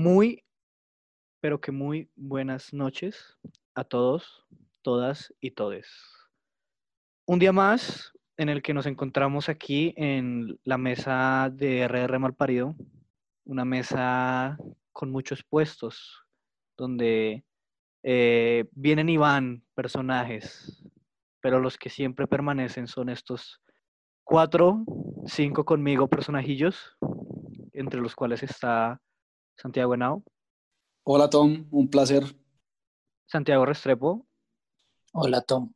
Muy, pero que muy buenas noches a todos, todas y todes. Un día más en el que nos encontramos aquí en la mesa de RR Malparido, una mesa con muchos puestos, donde eh, vienen y van personajes, pero los que siempre permanecen son estos cuatro, cinco conmigo personajillos, entre los cuales está Santiago Henao, Hola Tom, un placer. Santiago Restrepo, Hola Tom.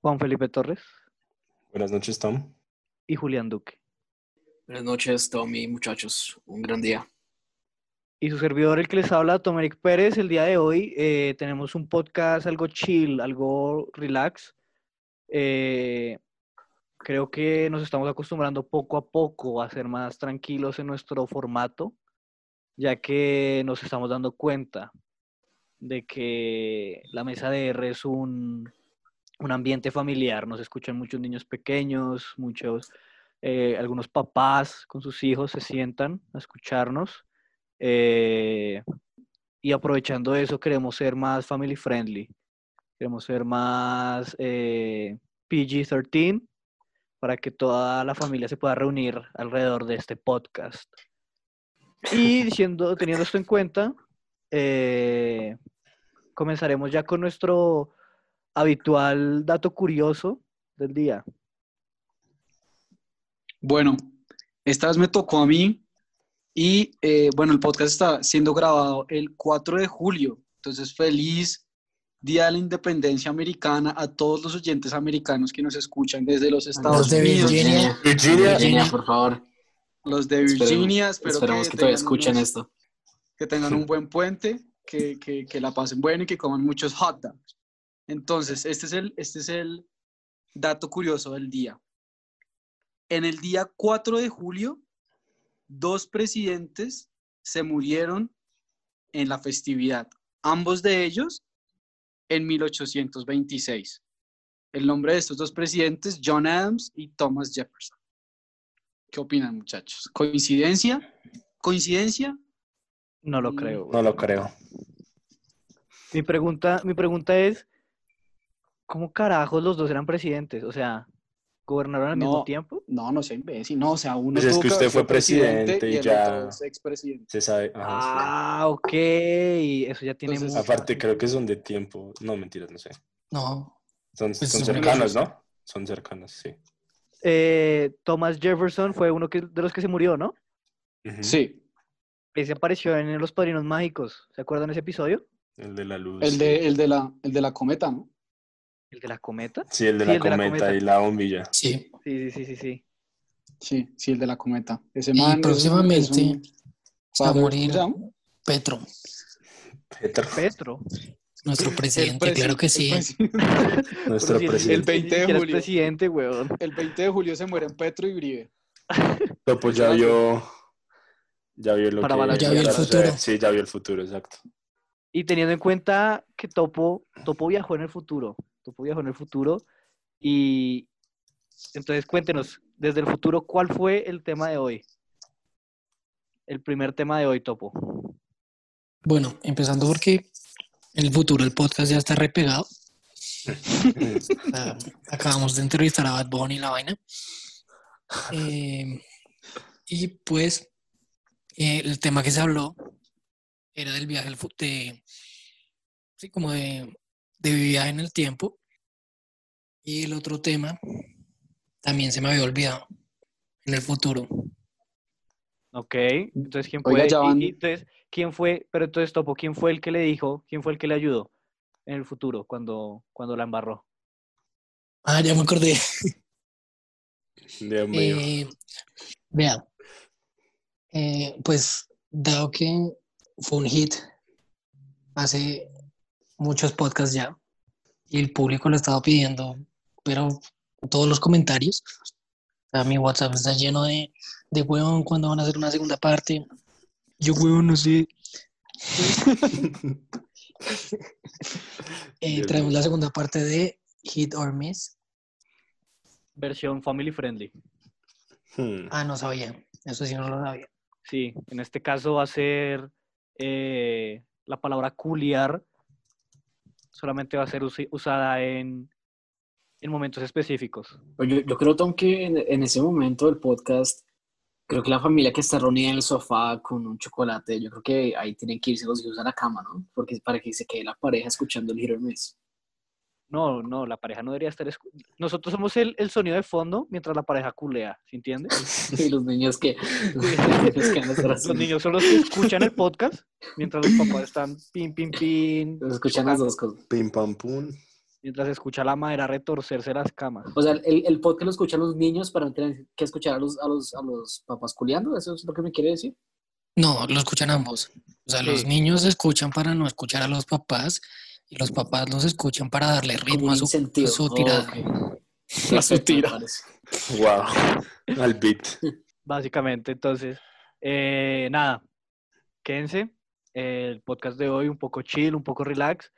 Juan Felipe Torres Buenas noches, Tom. y Julián Duque. Buenas noches, Tom y muchachos. Un gran día. Y su servidor, el que les habla, Tomeric Pérez, el día de hoy eh, tenemos un podcast algo chill, algo relax. Eh, creo que nos estamos acostumbrando poco a poco a ser más tranquilos en nuestro formato, ya que nos estamos dando cuenta de que la mesa de R es un, un ambiente familiar. Nos escuchan muchos niños pequeños, muchos, eh, algunos papás con sus hijos se sientan a escucharnos. Eh, y aprovechando eso, queremos ser más family friendly. Queremos ser más eh, PG-13 para que toda la familia se pueda reunir alrededor de este podcast. Y diciendo, teniendo esto en cuenta, eh, comenzaremos ya con nuestro habitual dato curioso del día. Bueno, esta vez me tocó a mí y eh, bueno, el podcast está siendo grabado el 4 de julio, entonces feliz Día de la Independencia Americana a todos los oyentes americanos que nos escuchan desde los Estados Los de Unidos, Virginia. Virginia. Virginia, por favor. Los de Virginia, espero Esperamos que, que, todavía escuchen unos- esto. que tengan un buen puente, que, que, que la pasen bueno y que coman muchos hot dogs. Entonces, este es, el, este es el dato curioso del día. En el día 4 de julio, dos presidentes se murieron en la festividad, ambos de ellos en 1826. El nombre de estos dos presidentes, John Adams y Thomas Jefferson. ¿Qué opinan, muchachos? ¿Coincidencia? ¿Coincidencia? No lo Mm, creo. No lo creo. Mi pregunta, mi pregunta es, ¿cómo carajos los dos eran presidentes? O sea, ¿gobernaron al mismo tiempo? No, no sea imbécil. No, o sea, uno Pues es que usted fue presidente presidente y y el ya- otro es expresidente. Se sabe. ajá, sí. Ah, ok. Eso ya tiene Entonces, mucho- Aparte, creo que son de tiempo. No, mentiras, no sé. No. Son, Pues son cercanos, ¿no? Son cercanos, sí. Eh, Thomas Jefferson fue uno que, de los que se murió, ¿no? Sí, Ese apareció en Los Padrinos Mágicos. ¿Se acuerdan de ese episodio? El de la luz. el de, el de, la, el de la cometa, ¿no? ¿El de la cometa? Sí, el de Sí, la el de la cometa y la bombilla. Sí. Sí, sí, sí, sí, sí. Sí, sí, el de la cometa. Ese Y man un- próximamente es un va a morir. Petro, Petro, Petro. Nuestro presidente. presi- claro que sí. nuestro presidente. el 20 de julio. presidente, weón. El 20 de julio se mueren Petro y Uribe. Topo ya vio. Ya vio lo Para que. Ya vio el futuro. Sí, ya vio el futuro, exacto. Y teniendo en cuenta que Topo, Topo viajó en el futuro. Topo viajó en el futuro. Y entonces cuéntenos, desde el futuro, ¿cuál fue el tema de hoy? El primer tema de hoy, Topo. Bueno, empezando porque en el futuro el podcast ya está repegado. O sea, acabamos de entrevistar a Bad Bunny y la vaina. Eh, y pues eh, el tema que se habló era del viaje de, sí, como de, de viaje en el tiempo. Y el otro tema también se me había olvidado en el futuro. Ok, entonces ¿quién Oiga, y entonces, ¿quién fue? Pero entonces, Topo, ¿quién fue el que le dijo? ¿Quién fue el que le ayudó en el futuro cuando, cuando la embarró? Ah, ya me acordé. Dios mío. Eh, vea, eh, pues dado que fue un hit hace muchos podcasts ya y el público lo estaba pidiendo, pero todos los comentarios, o sea, mi WhatsApp está lleno de, de huevón cuando van a hacer una segunda parte. Yo huevón no sé. Eh, traemos la segunda parte de Hit or Miss. Versión family friendly. Hmm. Ah, no sabía. Eso sí no lo sabía. Sí, en este caso va a ser eh, la palabra culiar solamente va a ser usada en, en momentos específicos. Pues Yo, yo creo, Tom, que en, en ese momento del podcast, creo que la familia que está reunida en el sofá con un chocolate, yo creo que ahí tienen que irse los hijos a la cama, ¿no? Porque para que se quede la pareja escuchando el Hit or Miss. No, no, la pareja no debería estar... escu- Nosotros somos el, el sonido de fondo mientras la pareja culea, ¿se entiende? Y los niños que... los niños son los que escuchan el podcast mientras los papás están pin, pin, pin, Los escuchan las dos cosas. Pim pam pum. Mientras escucha la madera retorcerse las camas. O sea, el, el podcast lo escuchan los niños para no tener que escuchar a los, a los, a los papás culiando, ¿eso es lo que me quiere decir? No, lo escuchan ambos. O sea, los niños escuchan para no escuchar a los papás y los papás los escuchan para darle ritmo a su, a su tirada. A su tira. Wow. Al beat. Básicamente, entonces, eh, nada, quédense. El podcast de hoy un poco chill, un poco relax.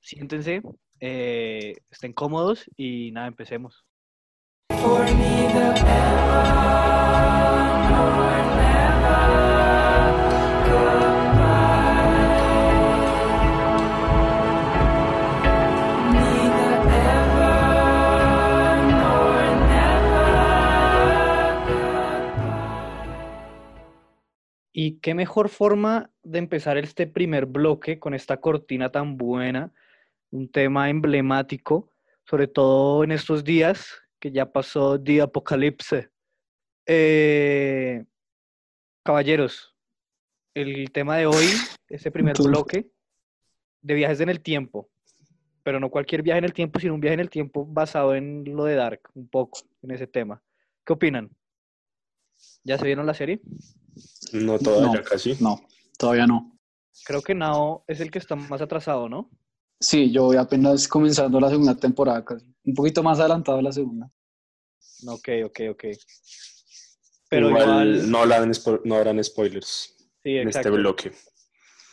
Siéntense, eh, estén cómodos y nada, empecemos. Y qué mejor forma de empezar este primer bloque con esta cortina tan buena, un tema emblemático, sobre todo en estos días que ya pasó The Apocalipse. Eh, caballeros, el tema de hoy, este primer bloque de viajes en el tiempo, pero no cualquier viaje en el tiempo, sino un viaje en el tiempo basado en lo de Dark, un poco en ese tema. ¿Qué opinan? ¿Ya se vieron la serie? No todavía No. casi. No, todavía no. Creo que Nao es el que está más atrasado, ¿no? Sí, yo voy apenas comenzando la segunda temporada casi. Un poquito más adelantado de la segunda. Ok, ok, ok. Pero igual, igual, no, habrán spo- no habrán spoilers sí, en este bloque.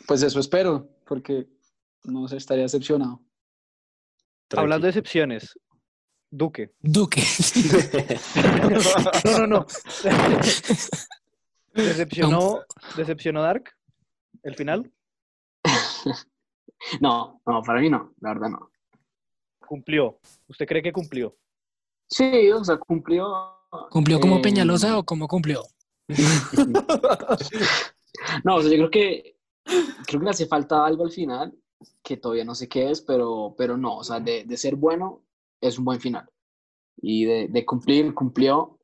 Pues eso espero, porque no se estaría decepcionado. Hablando de excepciones, Duque. Duque. No, no, no. ¿Decepcionó, ¿Decepcionó Dark? ¿El final? No, no, para mí no, la verdad no. Cumplió. ¿Usted cree que cumplió? Sí, o sea, cumplió. ¿Cumplió como eh, Peñalosa o cómo cumplió? No, o sea, yo creo que creo que le hace falta algo al final, que todavía no sé qué es, pero, pero no, o sea, de, de ser bueno es un buen final. Y de, de cumplir, cumplió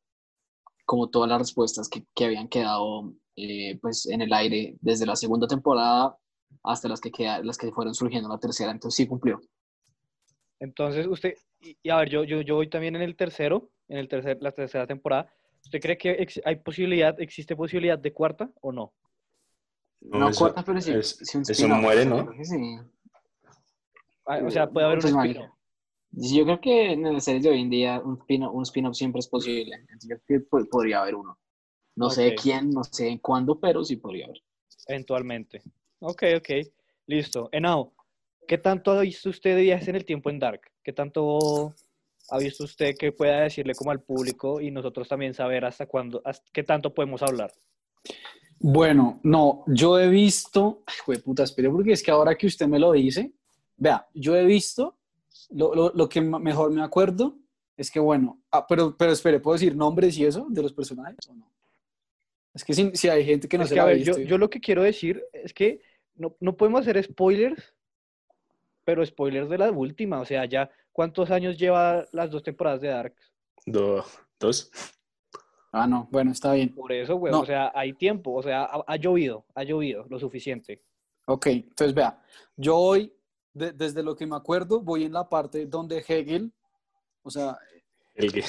como todas las respuestas que, que habían quedado eh, pues en el aire desde la segunda temporada hasta las que, queda, las que fueron surgiendo en la tercera, entonces sí cumplió. Entonces, usted, y, y a ver, yo, yo, yo voy también en el tercero, en el tercer, la tercera temporada. ¿Usted cree que ex- hay posibilidad, existe posibilidad de cuarta o no? No, No, eso- cuarta, pero sí, es- sí un eso muere, yo ¿no? creo que sí. Ah, O sea, puede haber un Pues, spin marica, Yo creo que en las series de hoy en día un spin-off un spin-off siempre es posible. Entonces, yo creo que po- podría haber uno. No sé Ok. quién, no sé en cuándo, pero sí podría haber. eventualmente. Ok, ok. Listo. Enao, ¿qué tanto ha visto usted de viajes en el tiempo en Dark? ¿Qué tanto ha visto usted que pueda decirle como al público y nosotros también saber hasta cuándo, hasta qué tanto podemos hablar? Bueno, no, yo he visto, ay, puta, espere, porque es que ahora que usted me lo dice, vea, yo he visto, lo, lo, lo que mejor me acuerdo es que, bueno, ah, pero, pero espere, ¿puedo decir nombres y eso de los personajes o no? Es que si, si hay gente que no Es se que, la a ver, yo, lo que quiero decir es que no, no podemos hacer spoilers, pero spoilers de la última. O sea, ya, ¿cuántos años lleva las dos temporadas de Dark? Do- dos. Ah, no, bueno, está bien. Por eso, güey, No. o sea, hay tiempo, o sea, ha, ha llovido, ha llovido lo suficiente. Ok, entonces vea, yo hoy, de- desde lo que me acuerdo, voy en la parte donde Hegel, o sea, El que-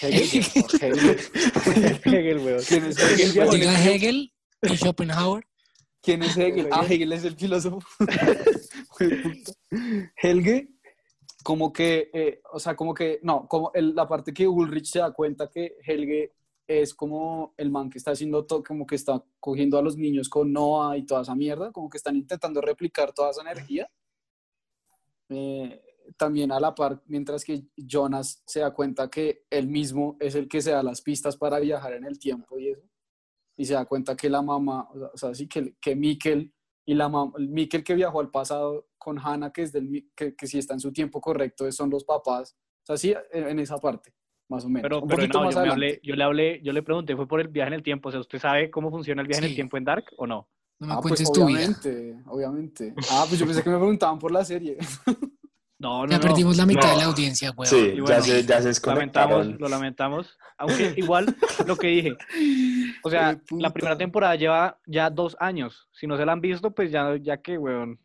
Hegel, Hegel, Hegel, güey. ¿quién es Hegel? Hegel, Diga Hegel y Schopenhauer. ¿Quién es Hegel? Ah, Hegel es el filósofo. Helge, como que, eh, o sea, como que, no, como el- la parte que Ulrich se da cuenta que Helge es como el man que está haciendo todo, como que está cogiendo a los niños con Noah y toda esa mierda, como que están intentando replicar toda esa energía. Eh, también a la par, mientras que Jonas se da cuenta que él mismo es el que se da las pistas para viajar en el tiempo y eso. y se da cuenta que la mamá, o sea, sí, que, que Mikkel y la mamá, Mikkel que viajó al pasado con Hannah, que, es del, que, que si está en su tiempo correcto, son los papás. O sea, sí, en, en esa parte, más o menos. Pero, Un pero poquito no, más yo, me hablé, yo le hablé, yo le pregunté, ¿fue por el viaje en el tiempo? O sea, ¿usted sabe cómo funciona el viaje en el Sí. tiempo en Dark o no? No me Ah, pues cuentes tu vida. obviamente, obviamente. Ah, pues yo pensé que me preguntaban por la serie. No, no, Ya no. perdimos la mitad No. de la audiencia, weón. Sí, Y ya, bueno, se, ya se lamentamos, lo lamentamos. Aunque igual lo que dije. O sea, la primera temporada lleva ya dos años. Si no se la han visto, pues ya, ya que, weón.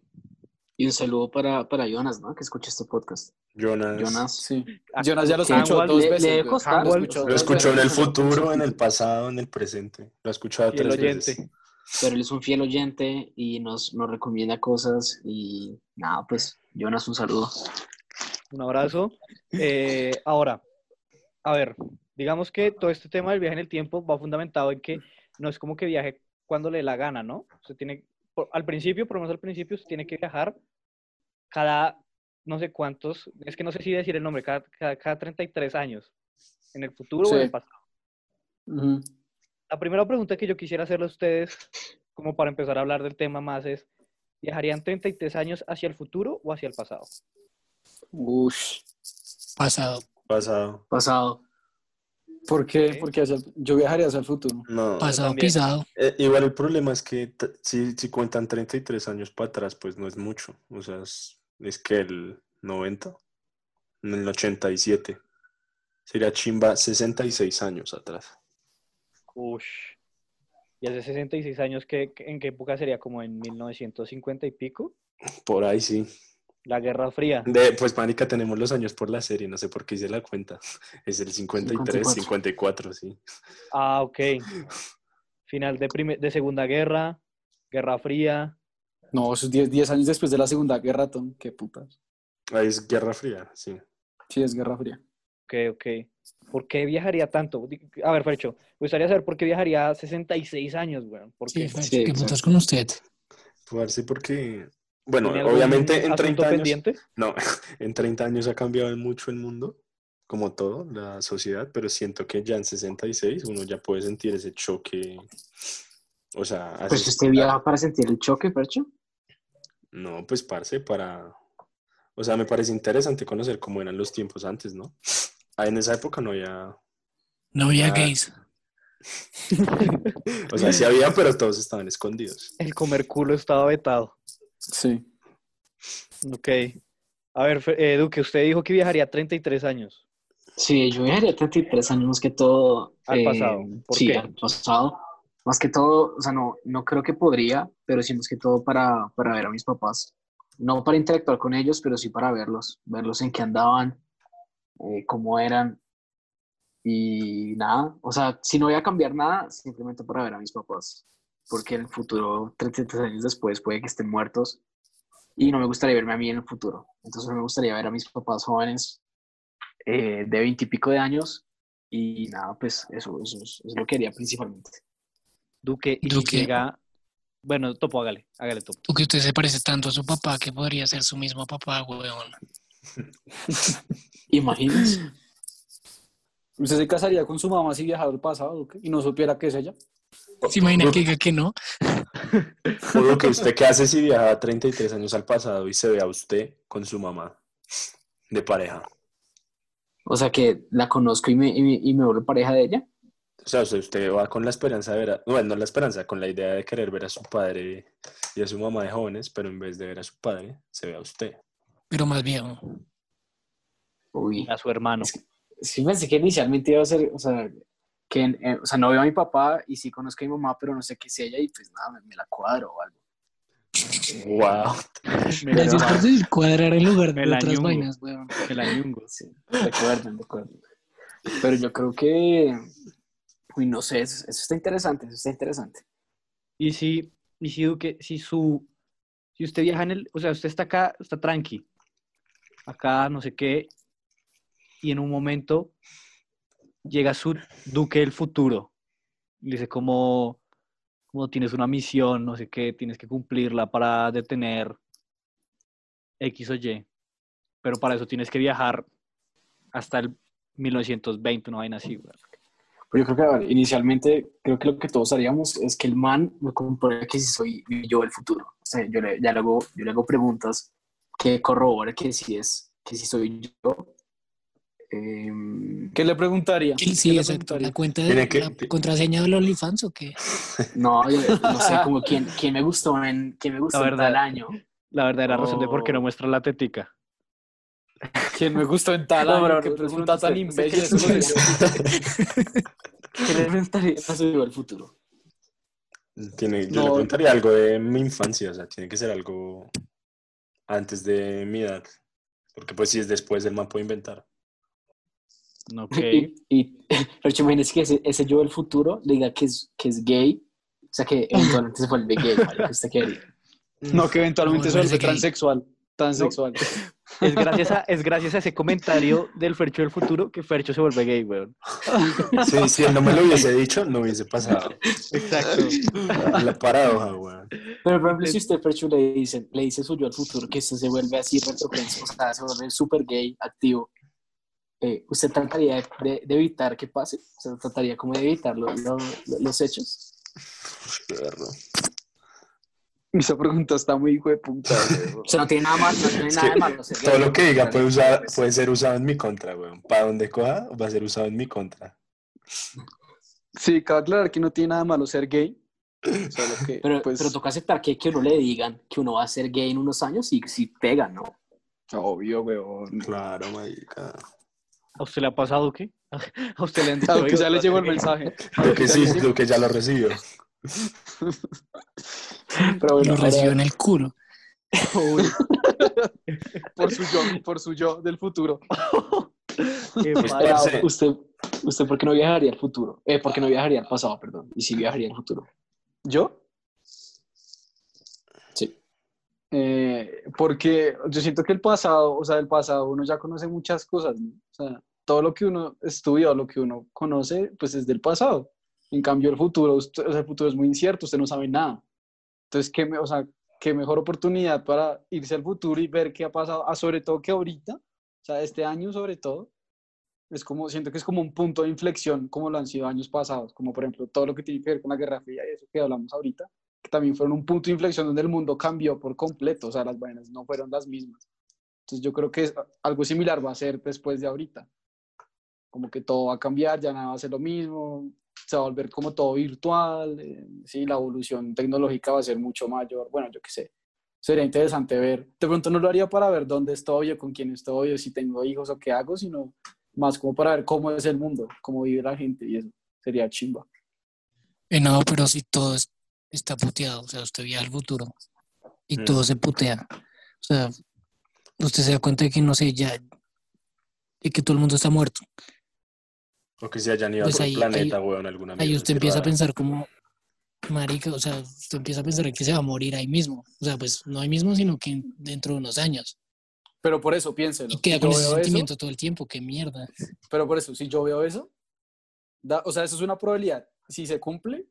Y un saludo para, para Jonas, ¿no? Que escucha este podcast. Jonas. Jonas. Sí. Ah, Jonas ya lo que escuchó dos le- veces. le costar, Hanwell lo escuchó Lo escuchó en el futuro, en el pasado, en el presente. Lo ha escuchado Fiel tres oyente. veces. Pero él es un fiel oyente y nos, nos recomienda cosas. Y nada, pues, Jonas, un saludo. Un abrazo. Eh, ahora, a ver, digamos que todo este tema del viaje en el tiempo va fundamentado en que no es como que viaje cuando le dé la gana, ¿no? Usted tiene, por- al principio, por lo menos al principio, usted tiene que viajar cada no sé cuántos, es que no sé si decir el nombre, cada, cada, cada 33 años, en el futuro o en el pasado. Ujú. La primera pregunta que yo quisiera hacerle a ustedes, como para empezar a hablar del tema más, es, ¿viajarían 33 años hacia el futuro o hacia el pasado? Ush. Pasado. Pasado. Pasado. ¿Por qué? Porque hacia el- yo viajaría hacia el futuro. No. Pasado pisado. Eh, igual el problema es que si, si cuentan 33 años para atrás, pues no es mucho. O sea, es, es que el 90, en el 87. Sería chimba 66 años atrás. Ush. Y hace 66 años, ¿qué, ¿en qué época sería? ¿Como en 1950 y pico? Por ahí sí. La Guerra Fría. De, pues, Mánica, tenemos los años por la serie, no sé por qué hice la cuenta. Es el 53, 54, 54. sí. Ah, ok. Final de, de Segunda Guerra, Guerra Fría. No, eso es 10 10 años después de la Segunda Guerra, Tom. Qué putas. Ahí es Guerra Fría, sí. Sí, es Guerra Fría. Ok, ok. ¿Por qué viajaría tanto? A ver, Fercho, me gustaría saber por qué viajaría 66 años, weón. ¿Por Sí, qué? Fercho, Sí, ¿qué exacto. putas con usted? Parce, porque, bueno, ¿Tiene algún obviamente en asunto 30 años, pendiente? no, en 30 años ha cambiado mucho el mundo, como todo, la sociedad, pero siento que ya en 66 uno ya puede sentir ese choque, o sea, Pues usted viaja para sentir el choque, Percho. No, pues parce, para, o sea, me parece interesante conocer cómo eran los tiempos antes, ¿no? Ah, en esa época no había, No había gays. o sea, sí había, pero todos estaban escondidos. El comer culo estaba vetado. Sí. Ok. A ver, eh, Duque, usted dijo que viajaría 33 años. Sí, yo viajaría 33 años más que todo. Al eh, pasado. ¿Por sí, qué? al pasado. Más que todo, o sea, no, no creo que podría, pero sí más que todo para, para ver a mis papás. No para interactuar con ellos, pero sí para verlos, verlos en qué andaban, eh, cómo eran. Y nada, o sea, si no voy a cambiar nada, simplemente para ver a mis papás. Porque en el futuro, 33 años después, puede que estén muertos. Y no me gustaría verme a mí en el futuro. Entonces me gustaría ver a mis papás jóvenes eh, de 20 y pico de años. Y nada, pues eso, eso es, es lo que haría principalmente. Duque, y Duque. si llega... Bueno, Topo, hágale, hágale, Topo. Tú que usted se parece tanto a su papá que podría ser su mismo papá, weón. Imagínense. ¿Usted se casaría con su mamá si viajara al pasado y no supiera que es ella? ¿Se imagina que diga que no? O lo que usted qué hace si viaja 33 años al pasado y se ve a usted con su mamá de pareja. O sea que la conozco y me, y me, y me vuelvo pareja de ella. O sea, usted, usted va con la esperanza de ver, a- bueno, no la esperanza, con la idea de querer ver a su padre y a su mamá de jóvenes, pero en vez de ver a su padre, se ve a usted. Pero más viejo. Uy. A su hermano. Sí pensé que inicialmente iba a ser, o sea, que, eh, o sea, no veo a mi papá y sí conozco a mi mamá, pero no sé qué es ella y pues nada, me, me la cuadro o algo. ¡Wow! Gracias por decir cuadrar en lugar Me de la otras ñungo. vainas, weón. El añungo. Sí, recuerden, recuerden. Pero yo creo que, uy, no sé, eso, eso está interesante, eso está interesante. Y si, y si Duque, si su, si usted viaja en el, o sea, usted está acá, está tranqui, acá, no sé qué, y en un momento llega su Duque del futuro, y dice como, como tienes una misión, no sé qué, tienes que cumplirla para detener X o Y, pero para eso tienes que viajar hasta el 1920, una vaina así. Pero yo creo que, a ver, inicialmente, creo que lo que todos haríamos es que el man me compruebe que si soy yo el futuro. O sea, yo le, ya le hago, yo le hago preguntas que corrobore que si es, que si soy yo. Em, ¿Qué le preguntaría? Sí, ¿Qué sí, exacto. preguntaría? ¿La cuenta Tiene de que- la contraseña del OnlyFans o qué? no, yo no sé, como quién, quién me gustó en, quién me gustó La en verdad. tal año. La verdadera razón de por qué no Oh. muestra la tetica. ¿Quién me gustó en tal No, año? ¿Qué no- pregunta no sé- tan no qué imbécil? ¿Qué le preguntaría yo el futuro? Tiene, yo No. le preguntaría algo de mi infancia, o sea, tiene que ser algo antes de mi edad. Porque pues si es después, el man puede inventar. Ok. Y, y imaginas que ese, ese yo del futuro le diga que es, que es gay, o sea que eventualmente se vuelve gay, marica, ¿usted qué haría? No, que eventualmente No, se vuelve parece transexual. Transexual. Es gracias, a, es gracias a ese comentario del Fercho del futuro que Fercho se vuelve gay, weón. Sí, si él no me lo hubiese dicho, no hubiese pasado. Exacto. La paradoja, weón. Pero por ejemplo, si usted, Ferchu, le dice, le dice su yo al futuro que usted se vuelve así o sea, se vuelve súper gay, activo, eh, ¿usted trataría de, evitar que pase? O sea, trataría como de evitar lo- lo- lo- los hechos. Esa pregunta está muy hijo de puta. güey. O sea, no tiene nada malo, no tiene Es nada que de malo. ser Todo lo que diga puede, usar, puede ser usado en mi contra, weón. Para donde coja, va a ser usado en mi contra. Sí, cabe aclarar que no tiene nada malo ser gay. Solo que, Pero, pues, pero toca aceptar que, que uno le digan que uno va a ser gay en unos años y si pega, ¿no? obvio, weón. Claro, marica. ¿A usted le ha pasado qué? ¿A usted le han dicho? Aunque "Oiga, ya le llegó el va a ser gay"? mensaje. Lo que sí, lo que ya lo recibió. Pero bueno, Lo recibió en el culo. uy, por su yo, por su yo del futuro. Qué Pues, ¿Usted, ¿Usted por qué no viajaría al futuro? Eh, ¿por qué no viajaría al pasado, perdón? Y si viajaría al futuro. ¿Yo? Sí. Eh, porque yo siento que el pasado, o sea, el pasado uno ya conoce muchas cosas, ¿no? O sea, todo lo que uno estudia, lo que uno conoce, pues es del pasado. En cambio, el futuro, usted- o sea, el futuro es muy incierto, usted no sabe nada. Entonces, ¿qué, me- o sea, qué mejor oportunidad para irse al futuro y ver qué ha pasado, ah, sobre todo que ahorita, o sea, este año sobre todo, es como, siento que es como un punto de inflexión, como lo han sido años pasados, como por ejemplo todo lo que tiene que ver con la Guerra Fría y eso que hablamos ahorita, que también fueron un punto de inflexión donde el mundo cambió por completo, o sea, las vainas no fueron las mismas. Entonces yo creo que es- algo similar va a ser después de ahorita. Como que todo va a cambiar, ya nada va a ser lo mismo, se va a volver como todo virtual, eh, sí, la evolución tecnológica va a ser mucho mayor, bueno, yo qué sé. Sería interesante ver, de pronto no lo haría para ver dónde estoy o con quién estoy o si tengo hijos o qué hago, sino más como para ver cómo es el mundo, cómo vive la gente y eso sería chimba. Eh, no, pero si todo es- está puteado, o sea, usted viaja al futuro y Mm. todo se putea. O sea, usted se da cuenta de que, no sé, ya, de que todo el mundo está muerto. O que se hayan ido Pues a otro planeta, ahí- weón, alguna Ahí usted empieza a pensar como, marica, o sea, usted empieza a pensar que se va a morir ahí mismo. O sea, pues no ahí mismo, sino que dentro de unos años. Pero por eso, piénselo. Y queda si con ese veo eso, sentimiento todo el tiempo, qué mierda. pero por eso, si yo veo eso, da- o sea, eso es una probabilidad. Si se cumple,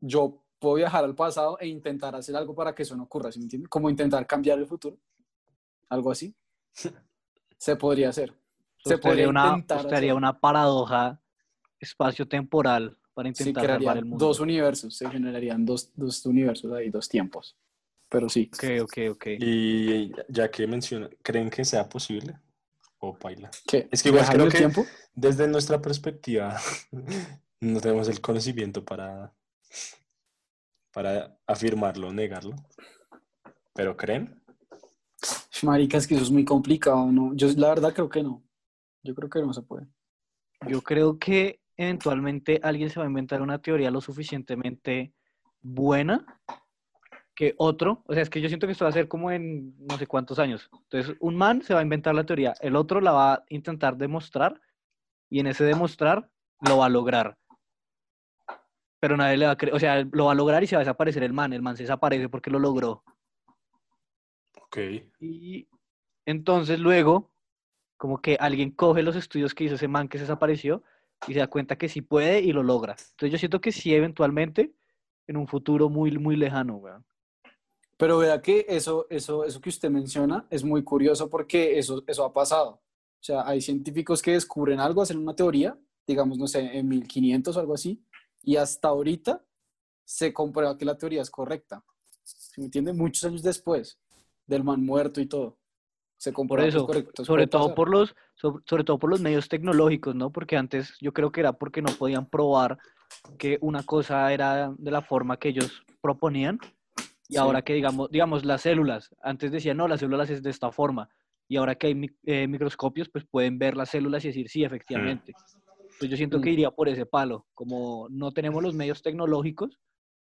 yo puedo viajar al pasado e intentar hacer algo para que eso no ocurra, ¿sí me entiende? Como intentar cambiar el futuro. Algo así. Se podría hacer. Se podría una, hacer. una paradoja espacio-temporal para intentar salvar el mundo. dos universos, se generarían dos, dos universos ahí, dos tiempos. Pero sí. Ok, ok, ok. Y ya que menciona, ¿creen que sea posible? O paila. ¿Qué? Es que igual ¿Viajar en creo el que- tiempo? Desde nuestra perspectiva, no tenemos el conocimiento para, para afirmarlo o negarlo. ¿Pero creen? Marica, es que eso es muy complicado, ¿no? Yo la verdad creo que no. Yo creo que no se puede. Yo creo que eventualmente alguien se va a inventar una teoría lo suficientemente buena que otro, o sea, es que yo siento que esto va a ser como en no sé cuántos años. Entonces, un man se va a inventar la teoría, el otro la va a intentar demostrar y en ese demostrar lo va a lograr. Pero nadie le va a creer, o sea, lo va a lograr y se va a desaparecer el man, el man se desaparece porque lo logró. Ok. Y entonces luego, como que alguien coge los estudios que hizo ese man que se desapareció y se da cuenta que sí puede y lo logra. Entonces yo siento que sí, eventualmente, en un futuro muy, muy lejano. Pero vea que eso, eso, eso que usted menciona es muy curioso porque eso, eso ha pasado. O sea, hay científicos que descubren algo, hacen una teoría digamos, no sé, en 1500 o algo así, y hasta ahorita se comprueba que la teoría es correcta. ¿Se me entiende? Muchos años después del man muerto y todo. Se Por comprueba que es eso, correcto. Entonces, sobre todo pasar. por los, so- sobre todo por los medios tecnológicos, ¿no? Porque antes yo creo que era porque no podían probar que una cosa era de la forma que ellos proponían. Y Sí. ahora que digamos, digamos las células, antes decían, no, las células es de esta forma. Y ahora que hay eh, microscopios, pues pueden ver las células y decir, sí, efectivamente. Pues yo siento que Mm. iría por ese palo, como no tenemos los medios tecnológicos,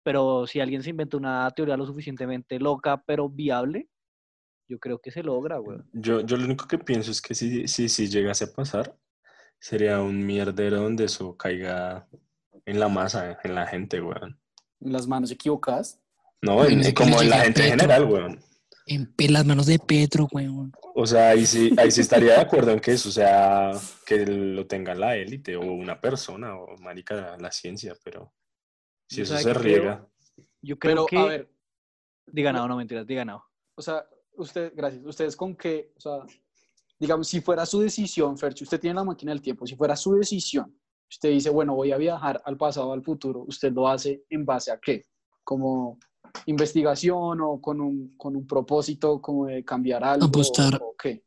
pero si alguien se inventa una teoría lo suficientemente loca, pero viable, yo creo que se logra, güey. Yo, yo lo único que pienso es que si, si, si llegase a pasar, sería un mierdero donde eso caiga en la masa, en la gente, weón. En las manos equivocadas. No, en- como en la gente en general, weón. En las manos de Petro, weón. O sea, ahí sí, ahí sí estaría de acuerdo en que eso, o sea, que lo tenga la élite o una persona o marica la ciencia, pero si eso se que creo- riega, Yo creo Pero, que... a ver, Diga no, no mentiras, diga no. o sea, usted, gracias, ustedes con qué, o sea, digamos, si fuera su decisión, Ferchi, usted tiene la máquina del tiempo, si fuera su decisión, usted dice, bueno, voy a viajar al pasado, al futuro, ¿usted lo hace en base a qué? Como investigación o con un, con un propósito como de cambiar algo Apostar. o, o qué?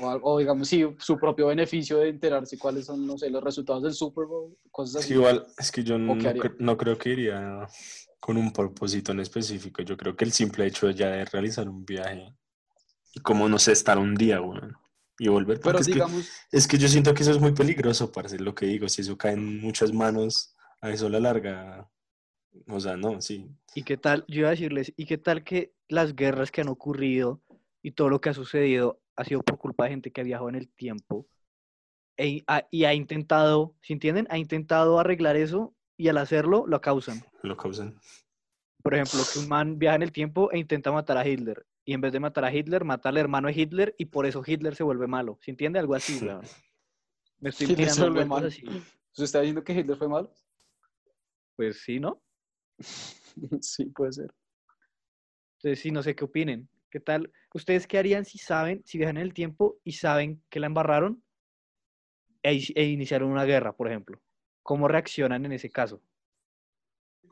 O, algo- o, digamos, sí, su propio beneficio de enterarse cuáles son, no sé, los resultados del Super Bowl, cosas es así. que igual, es que yo no, no creo que iría con un propósito en específico, yo creo que el simple hecho ya de realizar un viaje y como no sé, estar un día, weón, y volver, Pero es que- digamos, Es que yo siento que eso es muy peligroso, parce, lo que digo. Si eso cae en muchas manos, a eso la larga. O sea, no, sí. ¿Y qué tal? Yo iba a decirles, ¿y qué tal que las guerras que han ocurrido y todo lo que ha sucedido ha sido por culpa de gente que ha viajado en el tiempo e- y ha intentado, ¿sí entienden? Ha intentado arreglar eso y al hacerlo lo causan. Lo causan. Por ejemplo, que un man viaja en el tiempo e intenta matar a Hitler y en vez de matar a Hitler, mata al hermano de Hitler y por eso Hitler se vuelve malo. ¿Se entiende? Algo así, weón. Me estoy Hitler se vuelve malo. así. ¿usted está diciendo que Hitler fue malo? Pues sí, ¿no? sí, puede ser. Entonces, sí, no sé qué opinen. ¿Qué tal? ¿Ustedes qué harían si saben, si viajan en el tiempo y saben que la embarraron e, e iniciaron una guerra, por ejemplo? ¿Cómo reaccionan en ese caso?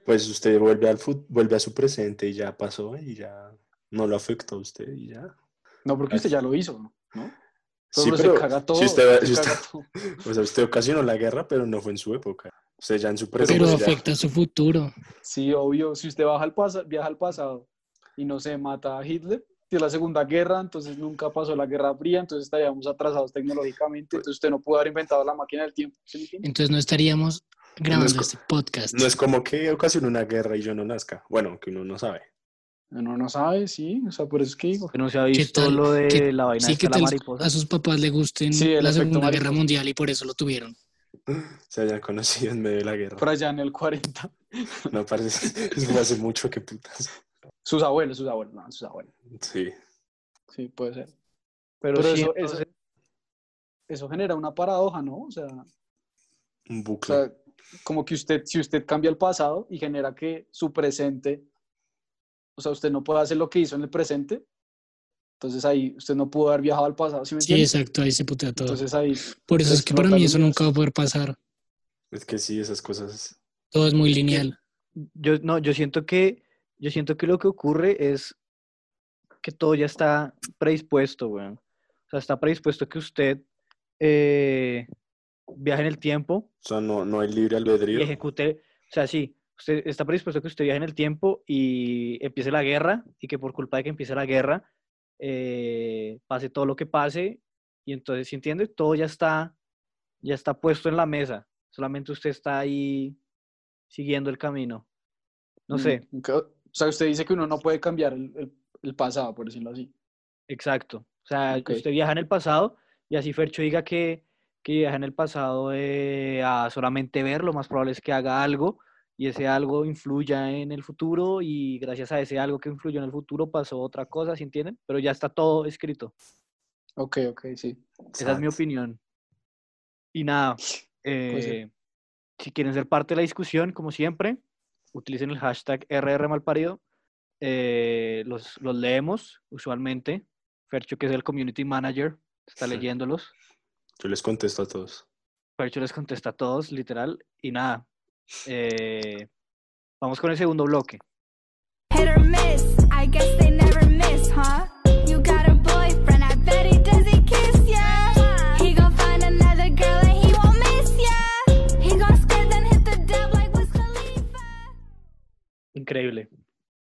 Pues usted vuelve al fut- vuelve a su presente y ya pasó y ya no lo afectó a usted y ya. No, porque usted ya lo hizo, ¿no? ¿No? Sí, Pero se caga todo. si usted, se si usted- caga todo. o sea, usted ocasionó la guerra, pero no fue en su época. Usted ya en su presente. Pero ya- afecta su futuro. Sí, obvio. Si usted baja al pasa- viaja al pasado y no se mata a Hitler, de la Segunda Guerra, entonces nunca pasó la Guerra Fría, entonces estaríamos atrasados tecnológicamente, entonces usted no pudo haber inventado la máquina del tiempo. Entonces no estaríamos grabando co- este podcast. No es como que ocasionó una guerra y yo no nazca. Bueno, que uno no sabe. Uno no sabe, sí, o sea, por eso es que digo. Que no se ha ¿Qué visto tal? lo de ¿Qué- la vaina Sí, que de la mariposa. a sus papás le gusten Sí, la Segunda Guerra. Mundial y por eso lo tuvieron. Se hayan conocido en medio de la guerra. Por allá en el 40. No parece. Eso fue hace mucho que putas. Sus abuelos, sus abuelos, no, sus abuelos. Sí. Sí, puede ser. Pero, Pero sí, eso, entonces- eso, eso genera una paradoja, ¿no? O sea, Un O bucle. sea, como que usted, si usted cambia el pasado y genera que su presente, o sea, usted no puede hacer lo que hizo en el presente, entonces ahí usted no pudo haber viajado al pasado, ¿sí me Sí, exacto, ahí se putea todo. Entonces ahí, por eso es que para mí eso nunca va a poder pasar. Es que sí, esas cosas. Todo es muy lineal. yo no, yo siento que yo siento que lo que ocurre es que todo ya está predispuesto, weón. O sea, está predispuesto que usted eh, viaje en el tiempo O sea, no, no hay libre y albedrío. ejecute, o sea, sí, usted está predispuesto que usted viaje en el tiempo y empiece la guerra y que por culpa de que empiece la guerra eh, pase todo lo que pase y entonces, ¿sí entiende? Todo ya está, ya está puesto en la mesa, solamente usted está ahí siguiendo el camino. No sé, Mm, que- O sea, usted dice que uno no puede cambiar el, el- el pasado, por decirlo así. exacto. O sea, Ok. usted viaja en el pasado y así Fercho diga que, que viaja en el pasado eh, a solamente ver, lo más probable es que haga algo y ese algo influya en el futuro y gracias a ese algo que influyó en el futuro pasó otra cosa, ¿sí entienden? Pero ya está todo escrito. Ok, ok, sí. Esa es mi opinión. Y nada, ser. eh, si quieren ser parte de la discusión, como siempre, utilicen el hashtag RRMalparido. Eh, los, los leemos usualmente. Fercho, que es el community manager, está Sí. leyéndolos. Yo les contesto a todos. Fercho les contesta a todos, literal, y nada. Eh, vamos con el segundo bloque. Hit or miss, I guess Increíble.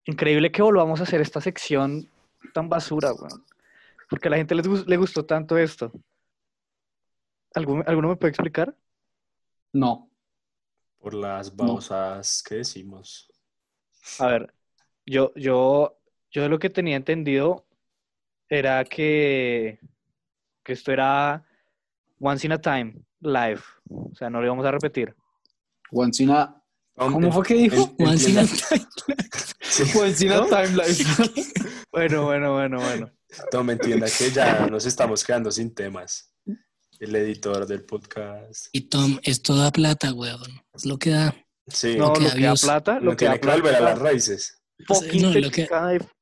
Increíble que volvamos a hacer esta sección tan basura, weón. Porque a la gente les le gustó tanto esto. ¿Algún- ¿Alguno me puede explicar? No. Por las babosas que decimos. A ver, yo, yo, yo lo que tenía entendido era que, que esto era once in a time, live. O sea, no lo íbamos a repetir. Once in a... ¿Cómo fue que dijo? Once in a entiendan- In a timeline. Bueno, bueno, bueno, bueno. Tom, entienda que ya nos estamos quedando sin temas. El editor del podcast. Y Tom, esto da plata, weón. Es lo que da. Sí, No, que lo da que da plata, no lo que da tiene que volver a plata. las raíces. Fucking No, lo que-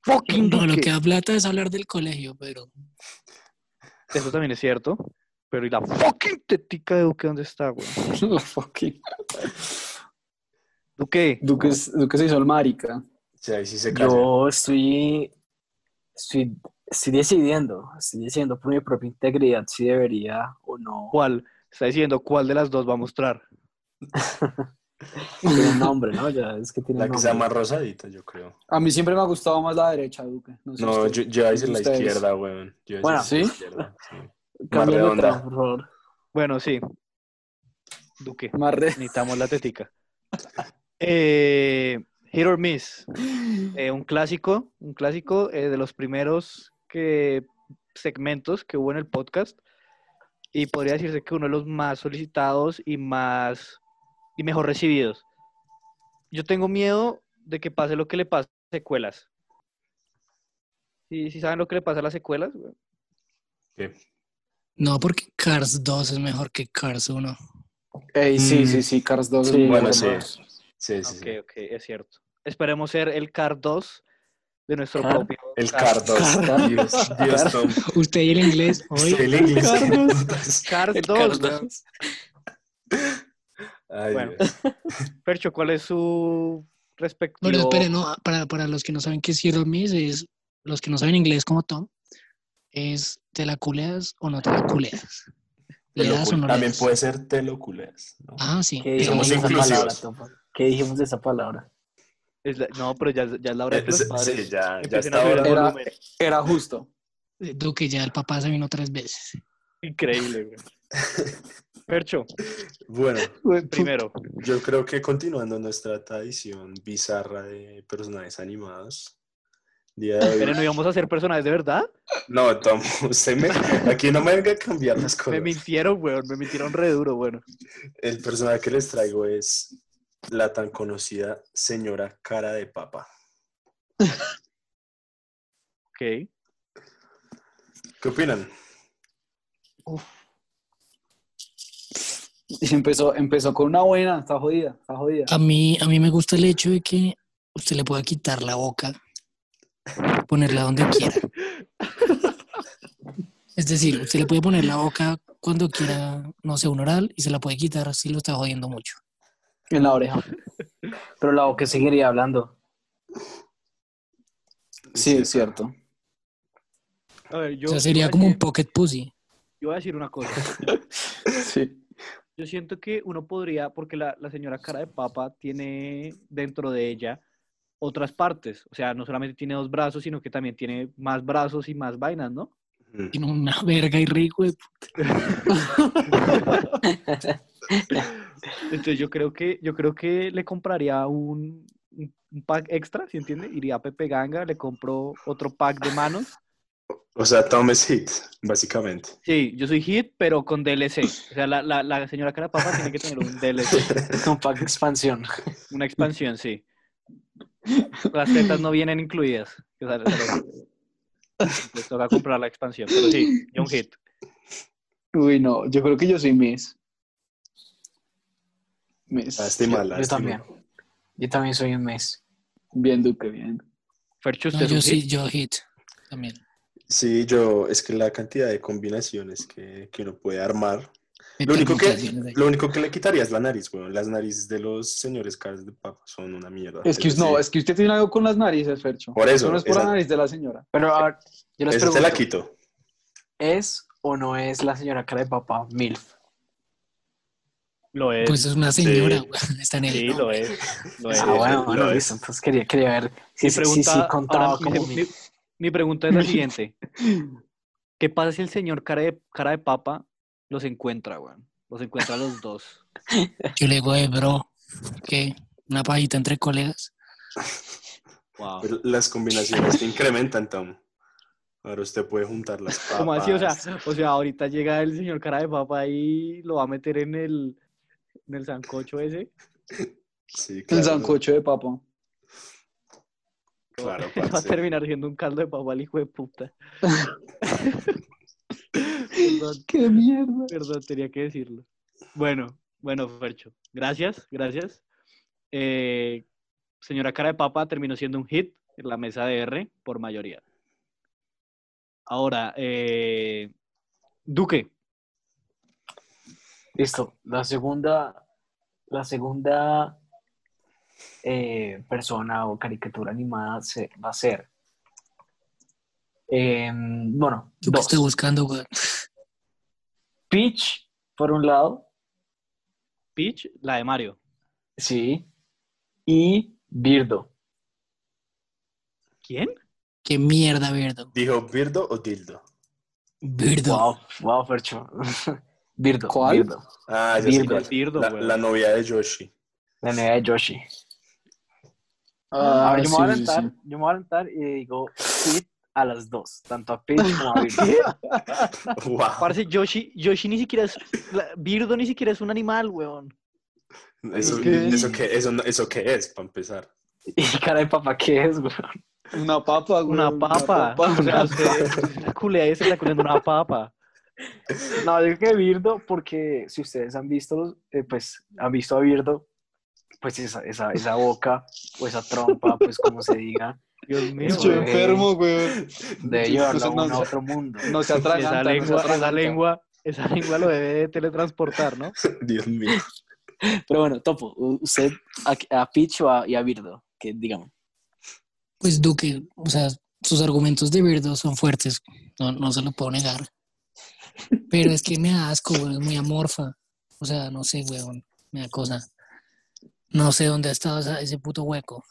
fucking No, lo que da plata es hablar del colegio, pero Eso también es cierto. Pero ¿y la fucking tetica de Duque dónde está, güey? La fucking- Duque, Duque, es- Duque se hizo el marica. Sí, ahí sí se calla. Yo estoy, estoy, estoy decidiendo, estoy decidiendo por mi propia integridad si debería o no. ¿cuál? Está diciendo cuál de las dos va a mostrar. Tiene un nombre, ¿no? Ya es que tiene La que sea más rosadita, yo creo. A mí siempre me ha gustado más la derecha, Duque. No, sé No, usted- yo, yo decir la izquierda, weón. Yo Bueno, decir la ¿sí? izquierda, sí. Más Cámbiale otra, redonda. por favor. Bueno, sí. Duque, Más re- necesitamos la tetica. Eh, Hit or Miss. Eh, un clásico, un clásico eh, de los primeros que, segmentos que hubo en el podcast. Y podría decirse que uno de los más solicitados y más y mejor recibidos. Yo tengo miedo de que pase lo que le pasa a las secuelas. ¿Sí, sí saben lo que le pasa a las secuelas? ¿Qué? no porque Cars 2 es mejor que Cars 1. Ey, sí, Mm. sí, sí, Cars 2. es Sí, bueno. sí. Sí, sí, Ok, sí. ok, es cierto. Esperemos ser el CAR 2 de nuestro ¿Car? propio. El CAR. CAR 2. Dios, Dios, Tom. Usted y el inglés, hoy El inglés. CAR El 2, Cars weón. 2. Ay, Bueno. Dios. Percho, ¿cuál es su respectivo? Bueno, espere, no, para, para los que no saben qué es Hero Miss, es los que no saben inglés como Tom, es te la culeas o no te la culeas. Te ¿Le das o no le También das? puede ser te lo culeas, ¿no? Ah, sí. ¿Qué pero dijimos de esa inclusivos. palabra? ¿Qué dijimos de esa palabra? Es la- No, pero ya, ya es la hora de los Eh, padres sí, ya, está. Era-. Era justo. Duque ya el papá se vino tres veces. Increíble, güey. Percho, Bueno, primero. yo creo que continuando nuestra tradición bizarra de personajes animados. Día de hoy- Pero no íbamos a ser personajes de verdad. No, Tom, usted me, aquí no me venga a cambiar las Me cosas. mintieron, weón. Me mintieron re duro, bueno. El personaje que les traigo es la tan conocida señora cara de papa. Ok. ¿Qué opinan? Y empezó, empezó con una buena, está jodida, está jodida. A mí, a mí me gusta el hecho de que usted le pueda quitar la boca, ponerla donde quiera. Es decir, usted le puede poner la boca cuando quiera, no sé, un oral, y se la puede quitar si lo está jodiendo mucho. En la oreja. Pero la boca seguiría hablando. Sí, es cierto. A ver, yo. o sea, sería como un pocket pussy. Yo voy a decir una cosa. Sí. Yo siento que uno podría, porque la, la señora cara de papa tiene dentro de ella otras partes. O sea, no solamente tiene dos brazos, sino que también tiene más brazos y más vainas, ¿no? Tiene una verga y rico. de Entonces yo creo que, yo creo que le compraría un, un- un pack extra, ¿sí entiende? Iría a Pepe Ganga, le compro otro pack de manos. O sea, Tom es hit, básicamente. Sí, yo soy hit, pero con DLC. O sea, la, la, la señora cara de papa tiene que tener un DLC, Con pack expansión. una expansión, sí. Las tetas no vienen incluidas. O sea, les toca comprar la expansión, pero sí, yo un hit. Uy, no, yo creo que yo soy Miss. Miss. Lástima, Yo lástima. también. Yo también soy un mes. Bien, Duque, bien. Fercho, No, ¿usted es yo sí, hit? yo hit también. Sí, yo, es que la cantidad de combinaciones que, que uno puede armar Lo único, que, lo único que le quitaría es la nariz, weón. Las narices de los señores caras de papa son una mierda. Es que Eso no, sí. es que usted tiene algo con las narices, Fercho. Por eso, no es por esa- la nariz de la señora. Pero a ver, yo les pregunto, la quito. ¿es o no es la señora cara de papá MILF? Lo es. Pues es una señora, Sí. weón, Está en el sí, nombre. lo es. Lo es. Ah, bueno, lo bueno, es. listo. Entonces quería, quería ver si, Mi si- pregunta, si- si contaba ahora, mi- como mi, pregunta es la siguiente. ¿Qué pasa si el señor cara de, cara de papa los encuentra, weón? Los encuentra a los dos. Yo le digo, eh, bro, ¿qué? Una pajita entre colegas. Wow. Las combinaciones se incrementan, Tom. Ahora usted puede juntar las papas. ¿Cómo así? O sea, o sea, ahorita llega el señor cara de papa y lo va a meter en el, en el sancocho ese. Sí, El sancocho de papa. Claro, Va a terminar siendo un caldo de papa el hijo de puta. perdón, ¡Qué mierda! perdón, tenía que decirlo. Bueno, bueno, Fercho. Gracias, gracias. Eh, señora cara de papa terminó siendo un hit en la mesa de R por mayoría. Ahora, eh, Duque. Listo. La segunda, la segunda eh, persona o caricatura animada se, va a ser. em, bueno, Yo que dos. estoy buscando, weón. Peach, por un lado, Peach, la de Mario. sí, y Birdo. ¿Quién? Qué mierda, Birdo. ¿Dijo Birdo o Dildo? Birdo. Wow, wow, Fercho. Birdo. ¿Cuál? Birdo. Ah, ya Birdo. La, weón. la novia de Yoshi. La novia de Yoshi. Ah, a ver, yo me voy a sí, sí, adelantar, sí. yo me voy a adelantar y digo a las dos, tanto a Peach como a Birdo. Wow. Parce, Yoshi, Yoshi ni siquiera es. la- Birdo ni siquiera es un animal, weón. Eso, Es que- eso, qué, eso, eso qué es, para empezar. ¿Y cara de papá qué es, güey? Una papa, güey. Una papa. O sea, usted la culea una papa. No, yo creo que Birdo, porque si ustedes han visto, eh, pues, han visto a Birdo, pues esa, esa, esa boca o esa trompa, pues como se diga, Dios mío. Yo es. weón. enfermo, güey. de llevarlo a, Entonces, no a otro mundo. No se atraganta. esa no se lengua, esa atraganta. lengua, esa lengua lo debe de teletransportar, ¿no? Dios mío. Pero bueno, Topo, usted a, a o a, y a Birdo, que digamos. Pues Duque, o sea, sus argumentos de Birdo son fuertes, no, no se lo puedo negar. Pero es que me da asco, es muy amorfa. O sea, no sé, weón, me da cosa. No sé dónde ha estado ese puto hueco.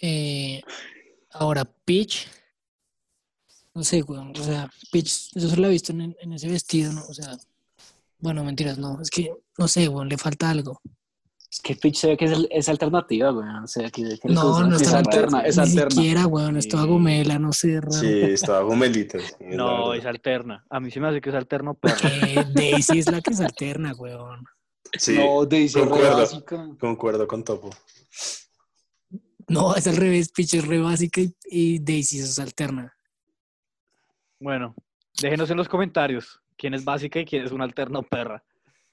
Eh, ahora, Peach, no sé, weón, o sea, Peach, yo solo la he visto en, en ese vestido, ¿no? O sea, bueno, mentiras, no, es que, no sé, weón, le falta algo. Es que Peach se ve que es, es alternativa, güey. O sea, que, que No, no es alterna, es ni alterna. siquiera, weón, es toda Sí. gomela, no sé, raro. Sí, estaba gomelita. sí, es No, es alterna. A mí se me hace que es alterno, perro. Que Daisy es la que se alterna, weón. Sí, No, Daisy es concuerdo. básica. concuerdo con Topo. No, es al revés, Peach es re básica y, y Daisy es alterna. Bueno, déjenos en los comentarios quién es básica y quién es un alterno perra.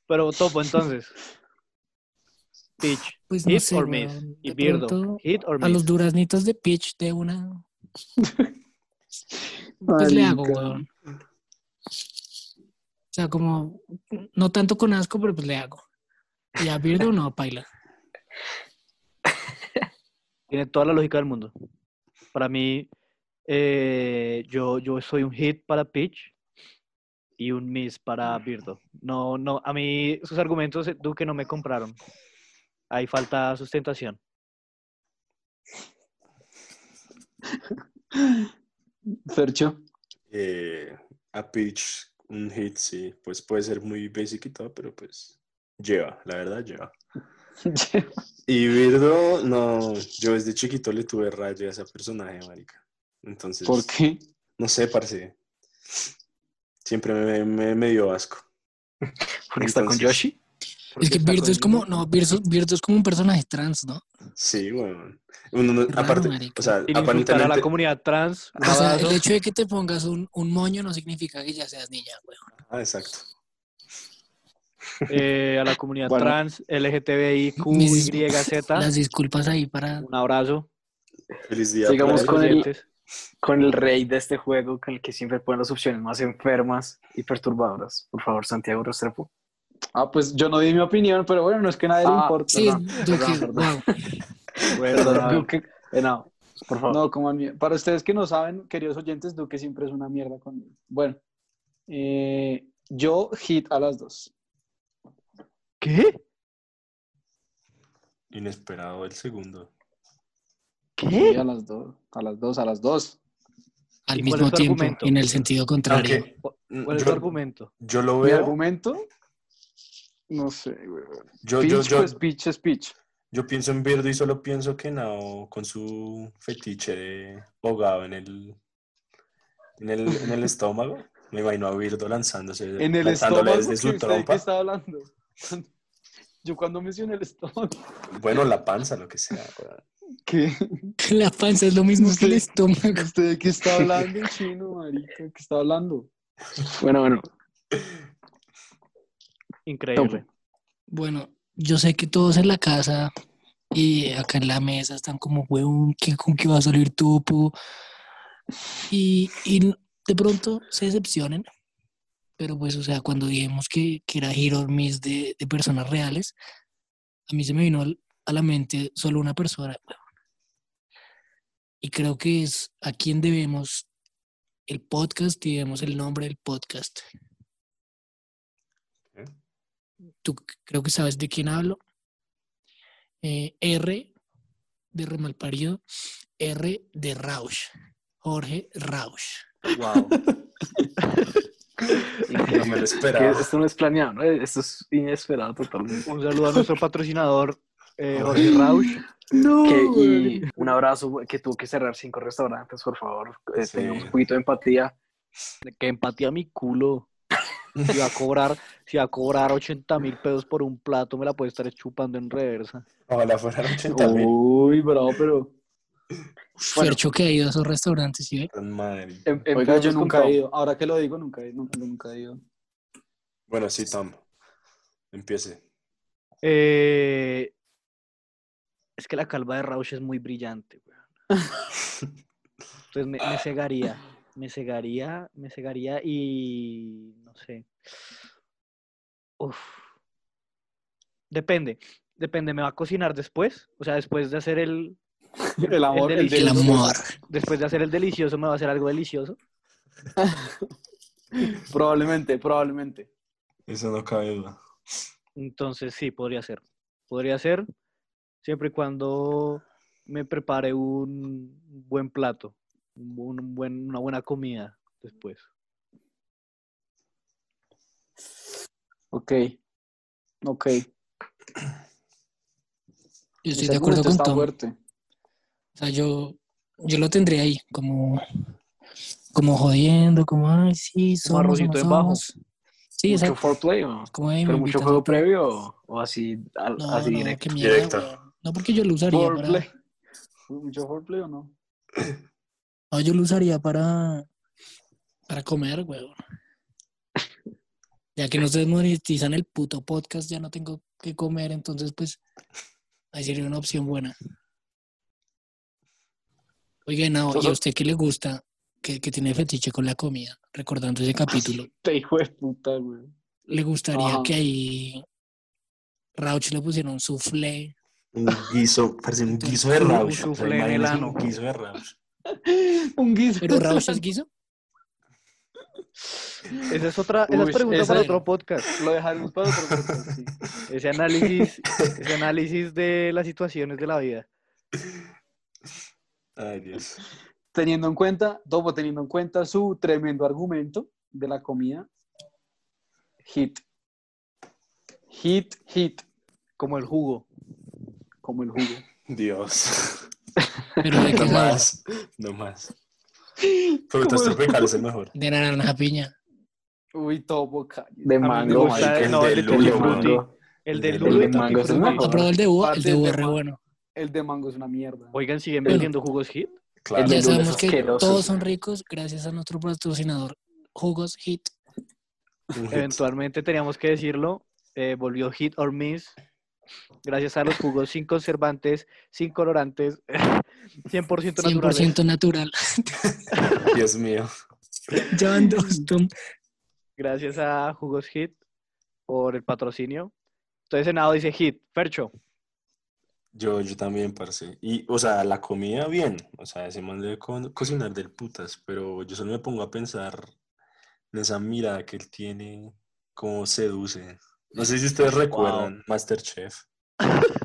Pero topo entonces. Peach, Pues no hit sé, or miss. Y Birdo, hit or A los miss. duraznitos de Peach de una. Pues le hago, weón. O sea, como, no tanto con asco, pero pues le hago. Y a Birdo no, paila. Tiene toda la lógica del mundo. Para mí, eh, yo, yo soy un hit para Peach y un miss para Birdo. No, no, a mí sus argumentos, eh, Duque, no me compraron. Ahí falta sustentación. Fercho. Eh, a Peach, un hit, sí. Pues puede ser muy basic y todo, pero pues lleva, la verdad lleva. Y Birdo, no, yo desde chiquito le tuve raya a ese personaje, marica. Entonces, ¿Por qué? no sé, parce. Siempre me, me, me dio asco. Porque está con Yoshi. Es que Birdo es como, no, Birdo es como un personaje trans, ¿no? Sí, bueno. Uno no- Raro, aparte, marica. o sea, a la comunidad trans. O sea, el hecho de que te pongas un, un moño no significa que ya seas niña, weón. ah, exacto. eh, a la comunidad Bueno. trans, LGTBIQ, Mis- Y, Z. Las disculpas ahí para Un abrazo. Feliz día. Sigamos con el- con el rey de este juego, con el que siempre ponen las opciones más enfermas y perturbadoras. Por favor, Santiago Restrepo. Ah, pues yo no di mi opinión, pero bueno, no es que a nadie le Ah, importa. Sí, no. Duque, Eh, no, por favor. No, como a mí- para ustedes que no saben, queridos oyentes, Duque siempre es una mierda conmigo. Bueno, eh, yo hit a las dos. ¿Qué? Inesperado el segundo. Sí, ¿Qué? a las dos, a las dos, a las dos. Al ¿Y cuál mismo tiempo, argumento? en el sentido contrario. Aunque ¿Cuál es tu argumento? yo lo Mi veo. argumento, no sé, güey. Yo, yo, yo, pues, speech, speech. yo pienso en Birdo y solo pienso que Nao con su fetiche de ahogado en el, en el, en el estómago. Me imagino a Birdo lanzándose, En el lanzándole estómago, desde ¿qué su usted de qué trompa. está hablando? Yo cuando mencioné el estómago, Bueno, la panza, lo que sea. ¿qué? La panza es lo mismo que el estómago. ¿Usted de qué está hablando en chino, marica? ¿Qué está hablando? Bueno, bueno. Increíble. Bueno, yo sé que todos en la casa y acá en la mesa están como, huevón, ¿qué, ¿con qué va a salir topo? Y, y de pronto se decepcionen. Pero pues, o sea, cuando dijimos que, que era Hero Miss de, de personas reales, a mí se me vino a la mente solo una persona. Y creo que es a quien debemos el podcast y debemos el nombre del podcast. Tú creo que sabes de quién hablo. Eh, R de Remalparido, R de Rausch, Jorge Rausch. Wow. No me lo Que esperaba. esto no es planeado, ¿no? Esto es inesperado totalmente. Un saludo a nuestro patrocinador, eh, Jorge Rausch. Que- y un abrazo que tuvo que cerrar cinco restaurantes, por favor. Eh, Sí. Tengamos un poquito de empatía. Que empatía mi culo. Si va a cobrar, si va a cobrar 80 mil pesos por un plato, me la puede estar chupando en reversa. Ojalá fueran 80 mil. Uy, bravo, pero. Fercho que ha ido a esos rastaurantes, ¿sí? Madre. Oiga, yo nunca he ido. Ahora que lo digo, nunca he, nunca, nunca he ido. Bueno, sí, Tom. Empiece. Eh, es que la calva de Rausch es muy brillante, weón. Entonces me, me cegaría, me cegaría, me cegaría y sé. Uf. Depende, depende, ¿me va a cocinar después? O sea, después de hacer el, El amor, el, amor. después de hacer el delicioso, ¿me va a hacer algo delicioso? Probablemente, probablemente. Eso no cabe duda. Entonces sí, podría ser. Podría ser, siempre y cuando me prepare un buen plato, un buen, una buena comida después. Ok. Ok. Yo estoy de acuerdo con está Tom. fuerte. O sea, yo, yo lo tendría ahí, como, como jodiendo, como, ay, sí, somos, arrocito somos, en bajo. somos". Sí, ¿Mucho exacto. foreplay o? Como, "Ey, ¿Pero mucho juego previo o, así, al- No, así no, directo? mierda, Directo. No, porque yo lo usaría Foreplay. para... ¿Mucho foreplay o no? No, yo lo usaría para... Para comer, weón. Ya que no se monetizan el puto podcast, ya no tengo que comer, entonces pues ahí sería una opción buena. Oiga, no, ¿y a usted qué le gusta? Que, que tiene fetiche con la comida, recordando ese capítulo. Te hijo de puta, güey. ¿Le gustaría Ajá. que ahí Rauch le pusiera un soufflé? Un guiso, parece un guiso de Un Rausch. soufflé en el ano. Un guiso de. Un guiso. ¿Pero Rauch es guiso? Esa es otra, esa es pregunta esa- para otro podcast. Lo dejaremos para otro podcast, sí. Ese análisis, ese análisis de las situaciones de la vida. Ay, Dios. Teniendo en cuenta, Topo, teniendo en cuenta su tremendo argumento de la comida, hit. Hit, hit, Como el jugo. como el jugo. Dios. ¿Pero de qué No más. No más. Frutas tropicales es el mejor. De naranja piña. Uy, Topo. De mango, el no, el de lulo. El El del lulo de de mango es el Frutti. mejor. ¿Ha probado el de uva? El de uva de es re bueno. El de mango es una mierda. Oigan, siguen vendiendo jugos hit. Claro. El Ya de sabemos que todos son ricos gracias a nuestro patrocinador Jugos hit. Eventualmente teníamos que decirlo. eh, volvió hit or miss Gracias a los jugos sin conservantes, sin colorantes, 100% naturales. 100% natural. Dios mío. Ya van dos, Tom. Gracias a Jugos Hit por el patrocinio. Entonces, Senado dice Hit. Fercho. Yo, yo también, parce. Y, o sea, la comida bien. O sea, ese man debe co- cocinar del putas. Pero yo solo me pongo a pensar en esa mirada que él tiene, cómo seduce. No sé si ustedes recuerdan Masterchef.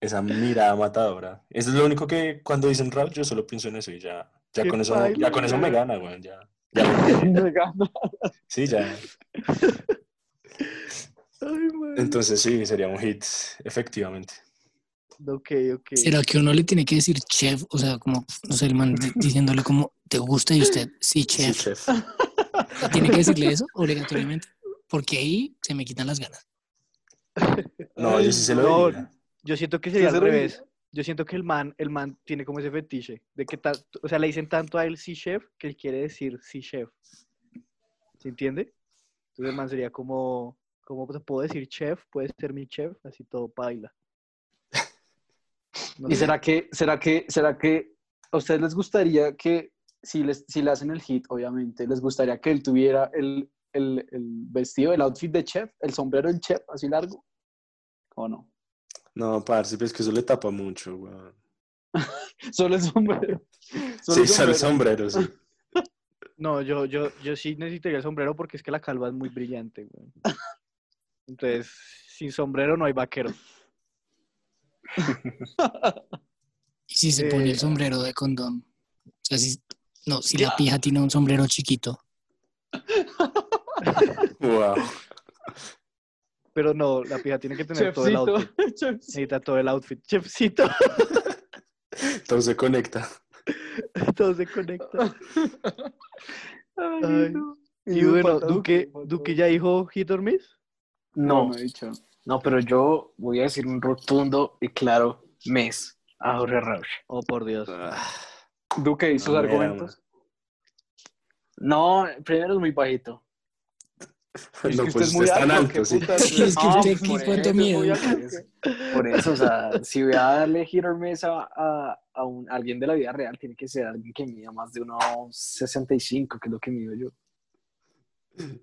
Esa mirada matadora. Eso es lo único que cuando dicen rap, yo solo pienso en eso y ya, ya con eso, ya con eso me gana, weón. Ya, ya me entiende. Sí, ya. Ay. Entonces sí, sería un hit, efectivamente. Ok, ok. ¿Será que uno le tiene que decir chef? O sea, como, no sé, el man di- diciéndole como, ¿te gusta? Y usted, sí, Sí, chef. chef. ¿Tiene que decirle eso obligatoriamente? Porque ahí se me quitan las ganas. No, yo sí se lo diría. Yo siento que sería se al revés. Yo siento que el man, el man tiene como ese fetiche de que ta- o sea, le dicen tanto a él sí chef que él quiere decir sí chef. ¿Se entiende? Entonces el man sería como, como puedo decir chef, puedes ser mi chef, así todo baila. No ¿Y sé. será que, será que, será que a ustedes les gustaría que, si, les, si le hacen el hit, obviamente, les gustaría que él tuviera el, el, el vestido, el outfit de chef, el sombrero del chef, así largo? ¿O no? No, parce, pues que eso le tapa mucho, weón. Solo el sombrero. Sí, solo el sombrero, sí. No, yo, yo, yo sí necesitaría el sombrero porque es que la calva es muy brillante, güey. Entonces, sin sombrero no hay vaquero. Y si se pone Eh, el sombrero de condón. O sea, si, no, si la pija tiene un sombrero chiquito. Wow. Pero no, la pija tiene que tener todo el outfit. Chefcito. Necesita todo el outfit. Chefcito, Todo se conecta. todo se conecta. Ay, Ay. no. Y bueno, Duque, Duque ya dijo hit or miss. No, No, no he dicho. no, pero yo voy a decir un rotundo y claro mes a Jorge Rauch. Oh, por Dios. Ah, Duque, ¿y sus No, argumentos? No, primero es muy bajito. Es no, que pues usted es usted muy es tan alto, qué alto, sí. es que usted, pues ¿qué por cuánto muy Por alto. eso, por eso, o sea, si voy a darle hit or miss a, a, a un, alguien de la vida real, tiene que ser alguien que mida más de unos 65, que es lo que mido yo.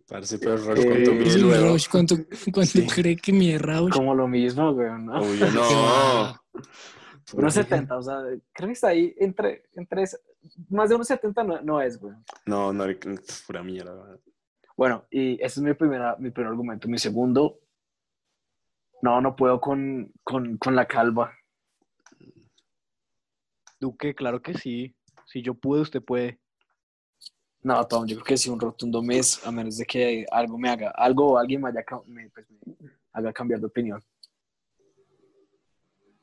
Parce, pero Rauch, Eh, ¿cuánto Y mide luego? Rauch, ¿cuánto, cuánto Sí. cree que mide Rauch? Como lo mismo, güey, ¿no? Obvio, no. va. Unos 70, o sea, creo que está ahí entre, entre más de unos 70 no, no es, güey. No, no, pura mierda. Bueno, y ese es mi, primera, mi primer argumento. Mi segundo, no, no puedo con, con, con la calva. Duque, claro que sí. Si yo pude, usted puede. No, Tom, yo creo que sí, un rotundo mes, a menos de que algo me haga, algo o alguien me, haya, me, pues, me haga cambiar de opinión.